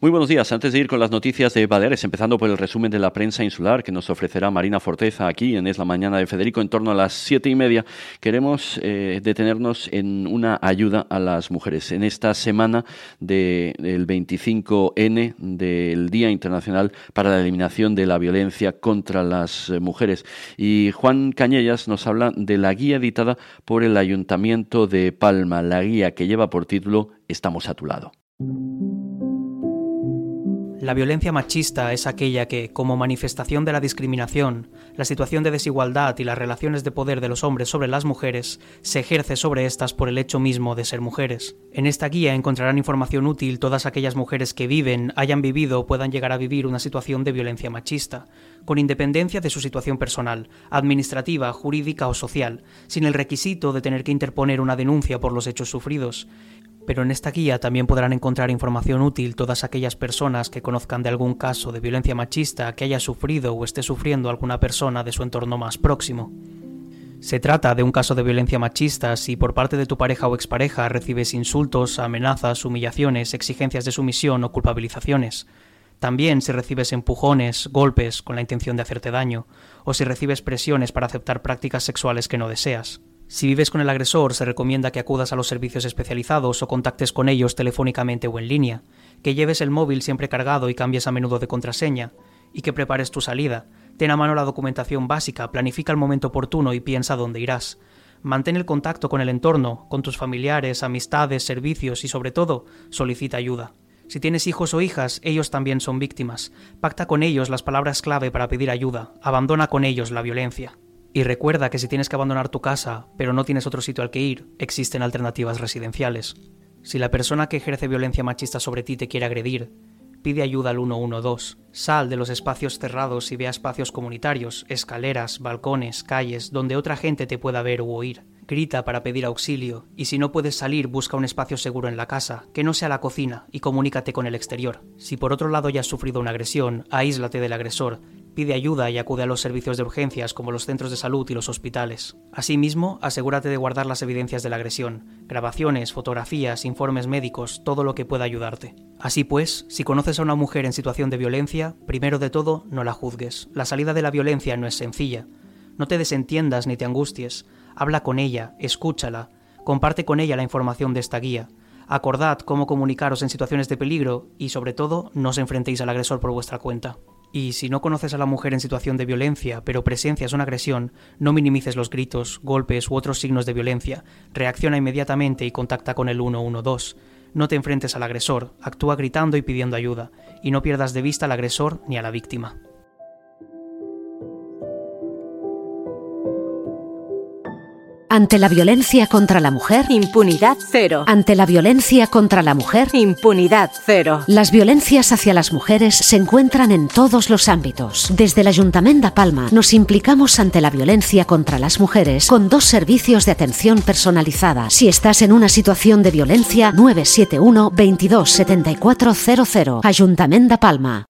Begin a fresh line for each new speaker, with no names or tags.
Muy buenos días. Antes de ir con las noticias de Baleares, empezando por el resumen de la prensa insular que nos ofrecerá Marina Forteza aquí en Es la Mañana de Federico en torno a las siete y media, queremos eh, detenernos en una ayuda a las mujeres. En esta semana del 25N del Día Internacional para la Eliminación de la Violencia contra las eh, Mujeres. Y Juan Cañellas nos habla de la guía editada por el Ayuntamiento de Palma, la guía que lleva por título Estamos a tu lado.
La violencia machista es aquella que, como manifestación de la discriminación, la situación de desigualdad y las relaciones de poder de los hombres sobre las mujeres, se ejerce sobre éstas por el hecho mismo de ser mujeres. En esta guía encontrarán información útil todas aquellas mujeres que viven, hayan vivido o puedan llegar a vivir una situación de violencia machista, con independencia de su situación personal, administrativa, jurídica o social, sin el requisito de tener que interponer una denuncia por los hechos sufridos, pero en esta guía también podrán encontrar información útil todas aquellas personas que conozcan de algún caso de violencia machista que haya sufrido o esté sufriendo alguna persona de su entorno más próximo. Se trata de un caso de violencia machista si por parte de tu pareja o expareja recibes insultos, amenazas, humillaciones, exigencias de sumisión o culpabilizaciones. También si recibes empujones, golpes con la intención de hacerte daño, o si recibes presiones para aceptar prácticas sexuales que no deseas. Si vives con el agresor, se recomienda que acudas a los servicios especializados o contactes con ellos telefónicamente o en línea, que lleves el móvil siempre cargado y cambies a menudo de contraseña, y que prepares tu salida. Ten a mano la documentación básica, planifica el momento oportuno y piensa dónde irás. Mantén el contacto con el entorno, con tus familiares, amistades, servicios y sobre todo, solicita ayuda. Si tienes hijos o hijas, ellos también son víctimas. Pacta con ellos las palabras clave para pedir ayuda. Abandona con ellos la violencia. Y recuerda que si tienes que abandonar tu casa, pero no tienes otro sitio al que ir, existen alternativas residenciales. Si la persona que ejerce violencia machista sobre ti te quiere agredir, pide ayuda al 112. Sal de los espacios cerrados y ve a espacios comunitarios, escaleras, balcones, calles, donde otra gente te pueda ver u oír. Grita para pedir auxilio, y si no puedes salir, busca un espacio seguro en la casa, que no sea la cocina, y comunícate con el exterior. Si por otro lado ya has sufrido una agresión, aíslate del agresor, pide ayuda y acude a los servicios de urgencias como los centros de salud y los hospitales. Asimismo, asegúrate de guardar las evidencias de la agresión, grabaciones, fotografías, informes médicos, todo lo que pueda ayudarte. Así pues, si conoces a una mujer en situación de violencia, primero de todo, no la juzgues. La salida de la violencia no es sencilla. No te desentiendas ni te angusties. Habla con ella, escúchala, comparte con ella la información de esta guía. Acordad cómo comunicaros en situaciones de peligro y, sobre todo, no os enfrentéis al agresor por vuestra cuenta. Y si no conoces a la mujer en situación de violencia, pero presencias una agresión, no minimices los gritos, golpes u otros signos de violencia. Reacciona inmediatamente y contacta con el 112. No te enfrentes al agresor, actúa gritando y pidiendo ayuda, y no pierdas de vista al agresor ni a la víctima.
Ante la violencia contra la mujer,
impunidad cero.
Ante la violencia contra la mujer,
impunidad cero.
Las violencias hacia las mujeres se encuentran en todos los ámbitos. Desde el Ayuntamiento de Palma nos implicamos ante la violencia contra las mujeres con dos servicios de atención personalizada. Si estás en una situación de violencia, 971 22 7400. Ayuntamiento de Palma.